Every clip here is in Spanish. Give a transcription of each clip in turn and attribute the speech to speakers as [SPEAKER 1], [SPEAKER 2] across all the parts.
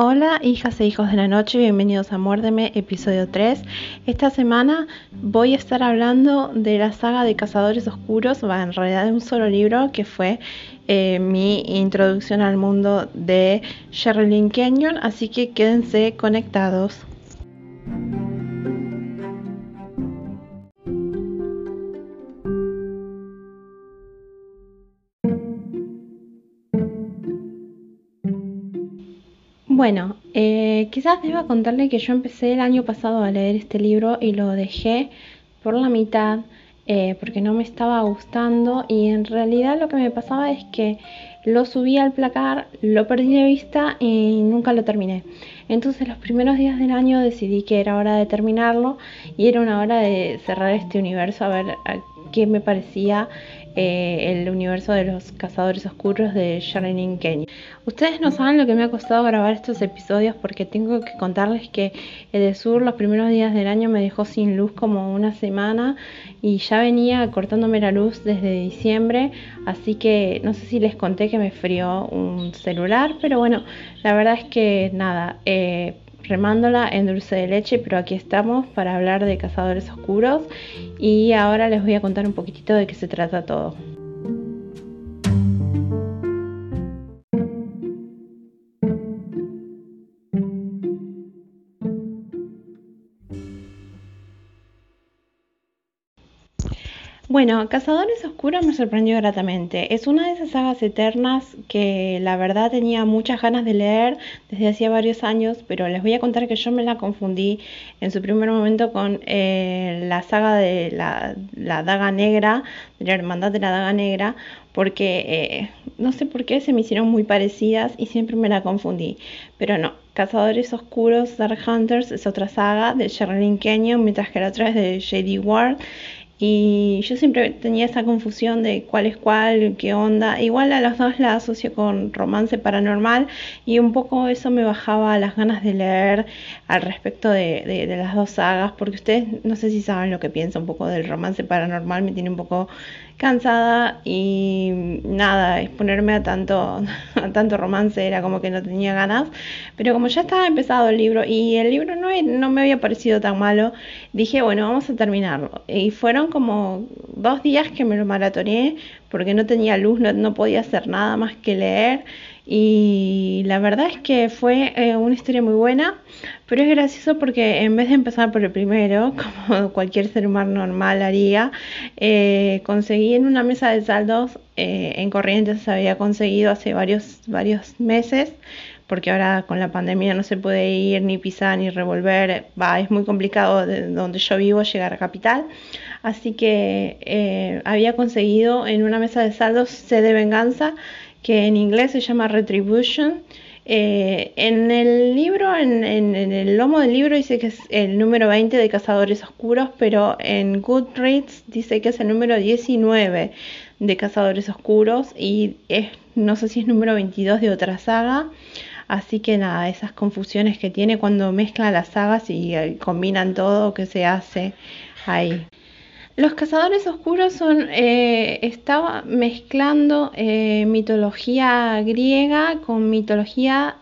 [SPEAKER 1] Hola, hijas e hijos de la noche, bienvenidos a Muérdeme, episodio 3. Esta semana voy a estar hablando de la saga de Cazadores Oscuros, va en realidad de un solo libro que fue eh, mi introducción al mundo de Sherilyn Kenyon, así que quédense conectados. Bueno, eh, quizás deba contarle que yo empecé el año pasado a leer este libro y lo dejé por la mitad eh, porque no me estaba gustando y en realidad lo que me pasaba es que lo subí al placar, lo perdí de vista y nunca lo terminé. Entonces los primeros días del año decidí que era hora de terminarlo y era una hora de cerrar este universo a ver qué me parecía eh, el universo de los cazadores oscuros de Shining Kenny. Ustedes no saben lo que me ha costado grabar estos episodios porque tengo que contarles que el sur los primeros días del año me dejó sin luz como una semana y ya venía cortándome la luz desde diciembre, así que no sé si les conté que me frió un celular, pero bueno, la verdad es que nada, eh, remándola en dulce de leche, pero aquí estamos para hablar de cazadores oscuros y ahora les voy a contar un poquitito de qué se trata todo. Bueno, Cazadores Oscuros me sorprendió gratamente. Es una de esas sagas eternas que la verdad tenía muchas ganas de leer desde hacía varios años, pero les voy a contar que yo me la confundí en su primer momento con eh, la saga de la, Daga Negra, de la Hermandad de la Daga Negra, porque eh, no sé por qué se me hicieron muy parecidas y siempre me la confundí. Pero no, Cazadores Oscuros, Dark Hunters es otra saga de Sherilyn Kenyon, mientras que la otra es de J.D. Ward. Y yo siempre tenía esa confusión de cuál es cuál, qué onda. Igual a los dos la asocio con romance paranormal y un poco eso me bajaba las ganas de leer al respecto de, de, las dos sagas, porque ustedes no sé si saben lo que pienso un poco del romance paranormal, me tiene un poco cansada y nada, exponerme a tanto, a tanto romance era como que no tenía ganas, pero como ya estaba empezado el libro y el libro no, no me había parecido tan malo, dije, bueno, vamos a terminarlo. Y fueron como dos días que me lo maratoneé porque no tenía luz, no, no podía hacer nada más que leer. Y la verdad es que fue eh, una historia muy buena, pero es gracioso porque en vez de empezar por el primero, como cualquier ser humano normal haría, eh, conseguí en una mesa de saldos eh, en Corrientes, había conseguido hace varios, varios meses, porque ahora con la pandemia no se puede ir ni pisar ni revolver, es muy complicado de donde yo vivo llegar a capital. Así que había conseguido en una mesa de saldos C de venganza que en inglés se llama Retribution. Eh, en el libro, en, el lomo del libro dice que es el número 20 de Cazadores Oscuros, pero en Goodreads dice que es el número 19 de Cazadores Oscuros y es, no sé si es número 22 de otra saga. Así que nada, esas confusiones que tiene cuando mezcla las sagas y eh, combinan todo que se hace ahí. Los cazadores oscuros son, eh, estaba mezclando eh, mitología griega con mitología,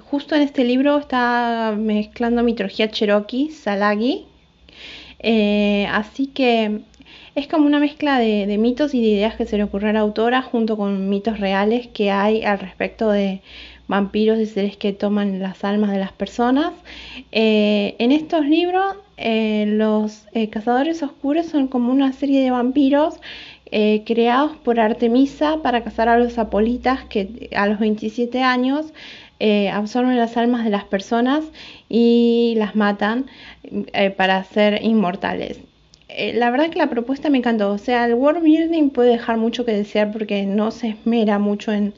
[SPEAKER 1] justo en este libro está mezclando mitología cherokee, salagi, así que es como una mezcla de, de, mitos y de ideas que se le ocurrió a la autora junto con mitos reales que hay al respecto de vampiros y seres que toman las almas de las personas. en estos libros eh, los eh, cazadores oscuros son como una serie de vampiros eh, creados por Artemisa para cazar a los apolitas que a los 27 años absorben las almas de las personas y las matan para ser inmortales. la verdad que la propuesta me encantó. O sea, el world building puede dejar mucho que desear porque no se esmera mucho en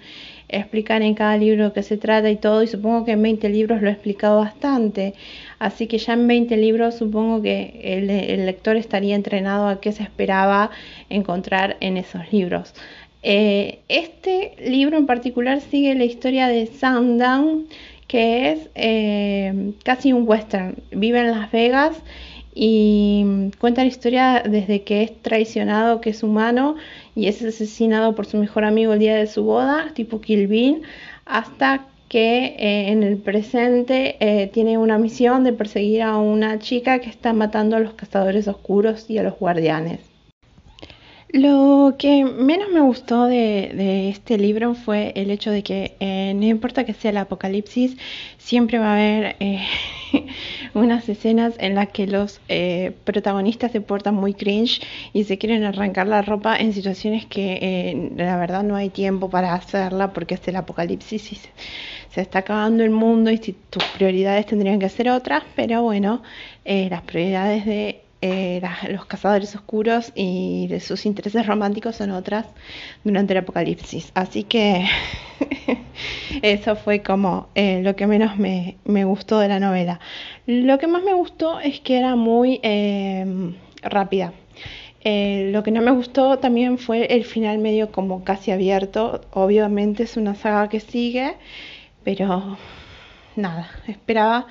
[SPEAKER 1] explicar en cada libro que se trata y todo. Y supongo que en 20 libros lo he explicado bastante. Así que ya en 20 libros supongo que el, lector estaría entrenado a qué se esperaba encontrar en esos libros. Eh, este libro en particular sigue la historia de Sundown, que es eh, casi un western. Vive en Las Vegas y cuenta la historia desde que es traicionado, que es humano y es asesinado por su mejor amigo el día de su boda, tipo Kill hasta que eh, en el presente eh, tiene una misión de perseguir a una chica que está matando a los cazadores oscuros y a los guardianes. Lo que menos me gustó de, este libro fue el hecho de que eh, no importa que sea el apocalipsis, siempre va a haber unas escenas en las que los eh, protagonistas se portan muy cringe y se quieren arrancar la ropa en situaciones que la verdad no hay tiempo para hacerla porque es el apocalipsis y se, se está acabando el mundo y si tus prioridades tendrían que ser otras, pero bueno, las prioridades de eh, los cazadores oscuros y de sus intereses románticos son otras durante el apocalipsis. Así que eso fue como eh, lo que menos me, gustó de la novela. Lo que más me gustó es que era muy em, rápida. Eh, lo que no me gustó también fue el final medio como casi abierto. Obviamente es una saga que sigue, pero nada, esperaba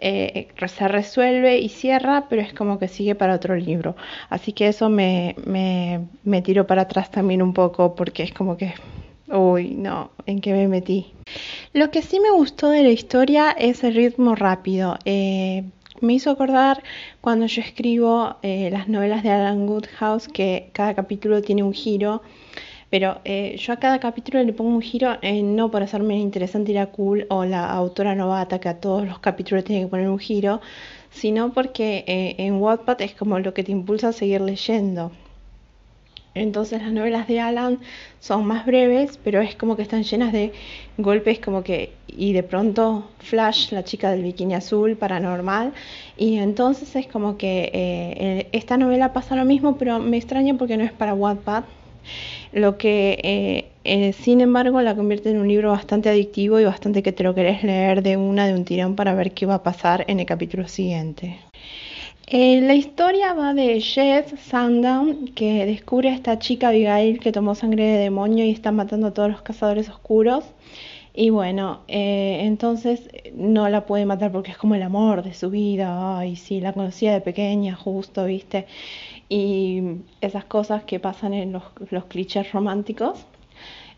[SPEAKER 1] eh, se resuelve y cierra, pero es como que sigue para otro libro. Así que eso me, me, me tiró para atrás también un poco porque es como que, uy, no, ¿en qué me metí? Lo que sí me gustó de la historia es el ritmo rápido. Eh, me hizo acordar cuando yo escribo eh, las novelas de Alan Woodhouse que cada capítulo tiene un giro pero eh, yo a cada capítulo le pongo un giro, eh, no por hacerme interesante y la cool o la autora novata que a todos los capítulos tiene que poner un giro, sino porque eh, en Wattpad es como lo que te impulsa a seguir leyendo. Entonces las novelas de Alan son más breves, pero es como que están llenas de golpes como que y de pronto Flash, la chica del bikini azul, paranormal, y entonces es como que esta novela pasa lo mismo, pero me extraña porque no es para Wattpad, lo que eh, eh, sin embargo la convierte en un libro bastante adictivo y bastante que te lo querés leer de una de un tirón para ver qué va a pasar en el capítulo siguiente. Eh, la historia va de Jess Sundown que descubre a esta chica Abigail que tomó sangre de demonio y está matando a todos los cazadores oscuros. Y bueno, entonces no la puede matar porque es como el amor de su vida. Ay, sí, la conocía de pequeña, justo, ¿viste? Y esas cosas que pasan en los, clichés románticos.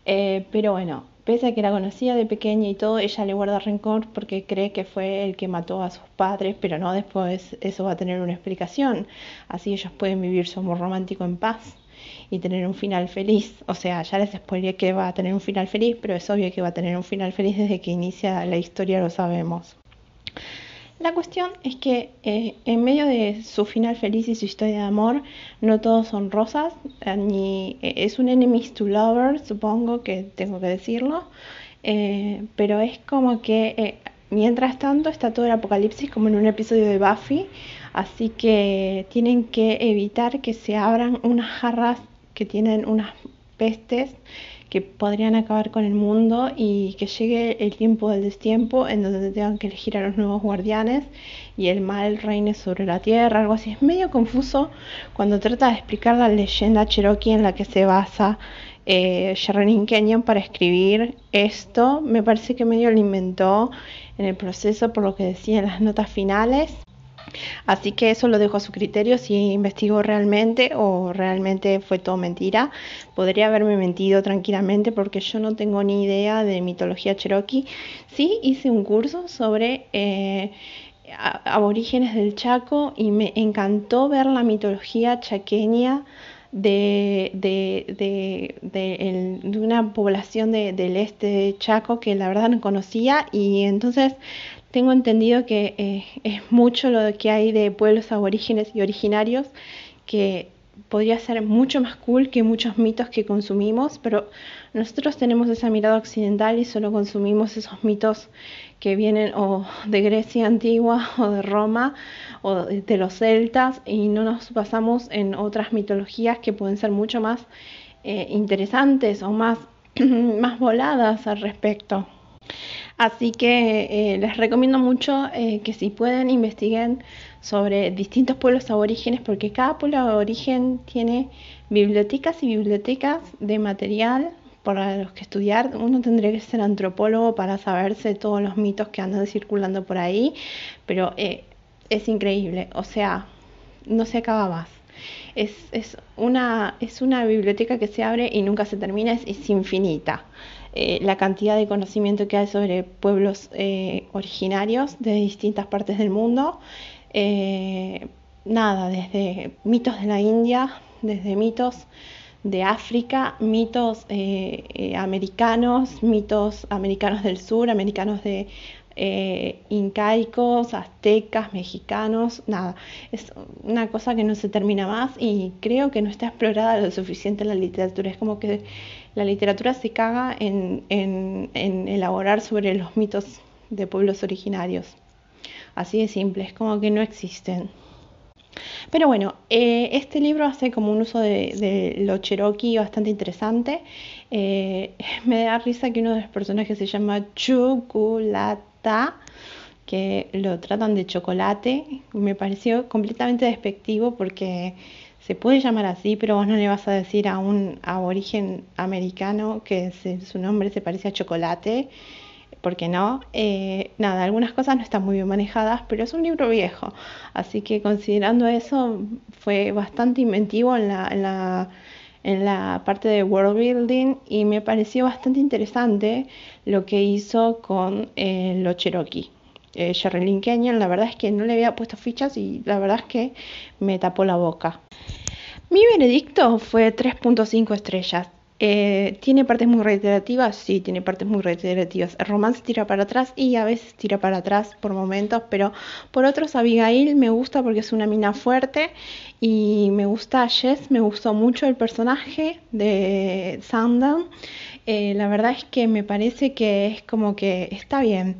[SPEAKER 1] Eh, pero bueno, pese a que la conocía de pequeña y todo, ella le guarda rencor porque cree que fue el que mató a sus padres, pero no después eso va a tener una explicación. Así ellos pueden vivir su amor romántico en paz y tener un final feliz. O sea, ya les spoileé que va a tener un final feliz, pero es obvio que va a tener un final feliz desde que inicia la historia, lo sabemos. La cuestión es que eh, en medio de su final feliz y su historia de amor, no todos son rosas, eh, ni eh, es un enemies to lover, supongo que tengo que decirlo, pero es como que mientras tanto está todo el apocalipsis como en un episodio de Buffy, así que tienen que evitar que se abran unas jarras que tienen unas pestes que podrían acabar con el mundo y que llegue el tiempo del destiempo en donde tengan que elegir a los nuevos guardianes y el mal reine sobre la tierra, algo así. Es medio confuso cuando trata de explicar la leyenda cherokee en la que se basa eh, Kenyon para escribir esto. Me parece que medio lo inventó en el proceso por lo que decía en las notas finales. Así que eso lo dejo a su criterio si investigó realmente o realmente fue todo mentira. Podría haberme mentido tranquilamente porque yo no tengo ni idea de mitología cherokee. Sí hice un curso sobre eh, aborígenes del Chaco y me encantó ver la mitología chaqueña. De, una población del este de Chaco que la verdad no conocía y entonces tengo entendido que eh, es mucho lo que hay de pueblos aborígenes y originarios que podría ser mucho más cool que muchos mitos que consumimos, pero nosotros tenemos esa mirada occidental y solo consumimos esos mitos que vienen o de Grecia antigua o de Roma o de los celtas y no nos pasamos en otras mitologías que pueden ser mucho más eh, interesantes o más, más voladas al respecto. Así que eh, les recomiendo mucho eh, que si pueden investiguen sobre distintos pueblos aborígenes porque cada pueblo aborigen tiene bibliotecas y bibliotecas de material para los que estudiar. Uno tendría que ser antropólogo para saberse todos los mitos que andan circulando por ahí, pero eh, es increíble, o sea, no se acaba más. Es, una, es una biblioteca que se abre y nunca se termina, es infinita. Eh, la cantidad de conocimiento que hay sobre pueblos eh, originarios de distintas partes del mundo. nada, desde mitos de la India, desde mitos de África, mitos americanos, mitos americanos del sur, americanos de eh, incaicos, aztecas, mexicanos, nada. Es una cosa que no se termina más y creo que no está explorada lo suficiente en la literatura. Es como que la literatura se caga en, elaborar sobre los mitos de pueblos originarios. Así de simple, es como que no existen. Pero bueno, eh, este libro hace como un uso de, lo cherokee bastante interesante. Eh, me da risa que uno de los personajes se llama Chocolate que lo tratan de chocolate. Me pareció completamente despectivo porque se puede llamar así, pero vos no le vas a decir a un aborigen americano que su nombre se parece a chocolate, porque no. Eh, nada, algunas cosas no están muy bien manejadas, pero es un libro viejo, así que considerando eso fue bastante inventivo en la, en la, en la parte de world building y me pareció bastante interesante lo que hizo con eh, los Cherokee. Eh, Sherilyn Kenyon, la verdad es que no le había puesto fichas y la verdad es que me tapó la boca. Mi veredicto fue 3.5 estrellas. Eh, ¿Tiene partes muy reiterativas? Sí, tiene partes muy reiterativas. El romance tira para atrás y a veces tira para atrás por momentos, pero por otros Abigail me gusta porque es una mina fuerte y me gusta Jess, me gustó mucho el personaje de Sundown. Eh, la verdad es que me parece que es como que está bien.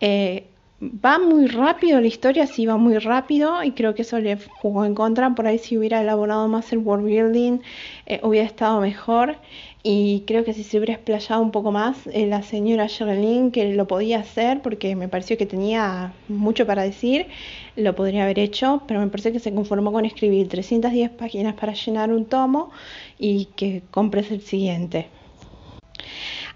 [SPEAKER 1] Eh, va muy rápido la historia, sí va muy rápido y creo que eso le jugó en contra. Por ahí si hubiera elaborado más el world building eh, hubiera estado mejor. Y creo que si se hubiera explayado un poco más la señora Sherilyn, que lo podía hacer porque me pareció que tenía mucho para decir, lo podría haber hecho, pero me parece que se conformó con escribir 310 páginas para llenar un tomo y que compres el siguiente.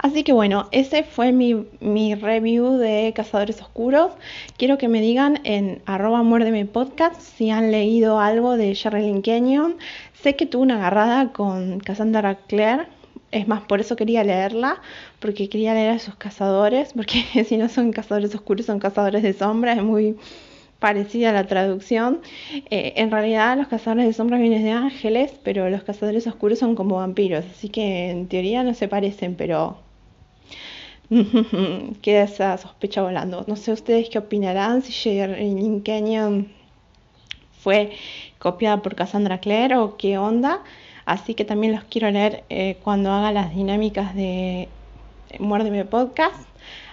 [SPEAKER 1] Así que bueno, ese fue mi, review de Cazadores Oscuros. Quiero que me digan en arroba muérdeme podcast si han leído algo de Sherilyn Kenyon. Sé que tuvo una agarrada con Cassandra Clare. Es más, por eso quería leerla, porque quería leer a sus cazadores, porque si no son cazadores oscuros, son cazadores de sombra, es muy parecida a la traducción. Eh, en realidad los cazadores de sombras vienen de ángeles, pero los cazadores oscuros son como vampiros, así que en teoría no se parecen, pero Queda esa sospecha volando. No sé ustedes qué opinarán si Sherilyn Kenyon fue copiada por Cassandra Clare o qué onda. Así que también los quiero leer eh, cuando haga las dinámicas de Muérdeme Podcast,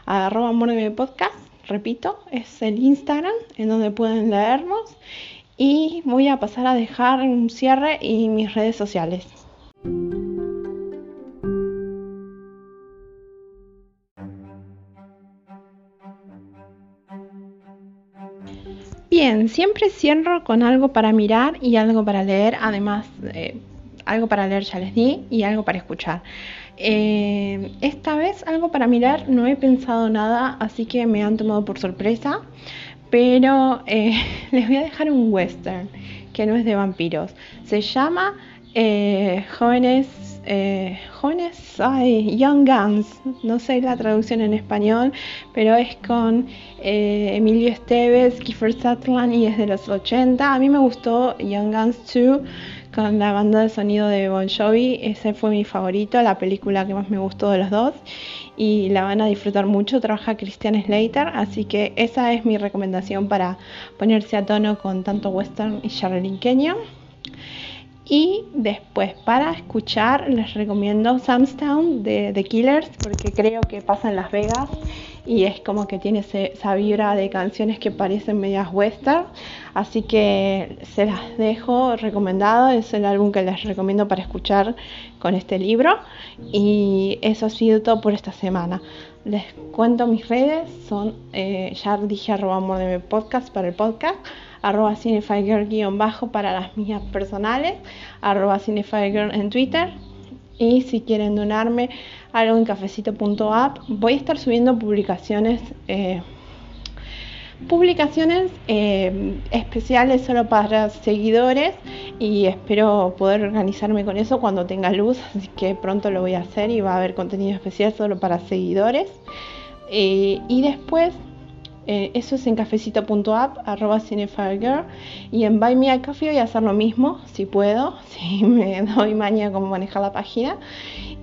[SPEAKER 1] arroba Muérdeme Podcast, repito, es el Instagram en donde pueden leernos. Y voy a pasar a dejar un cierre y mis redes sociales. Siempre cierro con algo para mirar y algo para leer, además eh, algo para leer ya les di y algo para escuchar. Eh, esta vez algo para mirar, no he pensado nada, así que me han tomado por sorpresa, pero eh, les voy a dejar un western que no es de vampiros. Se llama Jóvenes eh, jóvenes, ay, Young Guns, no sé la traducción en español, pero es con eh, Emilio Esteves, Kiefer Sutherland y es de los 80. A mí me gustó Young Guns 2 con la banda de sonido de Bon Jovi, ese fue mi favorito, la película que más me gustó de los dos y la van a disfrutar mucho. Trabaja Christian Slater, así que esa es mi recomendación para ponerse a tono con tanto western y Charlene Kenyon. Y después para escuchar les recomiendo Samstown de The Killers porque creo que pasa en Las Vegas y es como que tiene esa vibra de canciones que parecen medias western. Así que se las dejo recomendado, es el álbum que les recomiendo para escuchar con este libro. Y eso ha sido todo por esta semana. Les cuento mis redes, son, eh, ya dije arroba amor de mi podcast para el podcast arroba bajo para las mías personales, arroba cinefiregirl en Twitter. Y si quieren donarme algo en cafecito.app, voy a estar subiendo publicaciones eh, publicaciones eh, especiales solo para seguidores y espero poder organizarme con eso cuando tenga luz, así que pronto lo voy a hacer y va a haber contenido especial solo para seguidores. Eh, y después eh, eso es en cafecito.app, arroba. Y en Buy Me a Coffee voy a hacer lo mismo, si puedo, si me doy maña cómo manejar la página.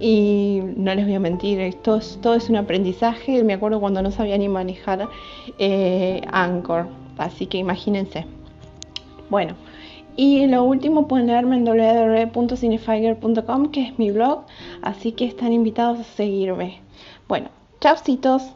[SPEAKER 1] Y no les voy a mentir, esto es, todo es un aprendizaje. Me acuerdo cuando no sabía ni manejar eh, Anchor, así que imagínense. Bueno, y lo último pueden leerme en www.cinefiger.com, que es mi blog, así que están invitados a seguirme. Bueno, chaucitos.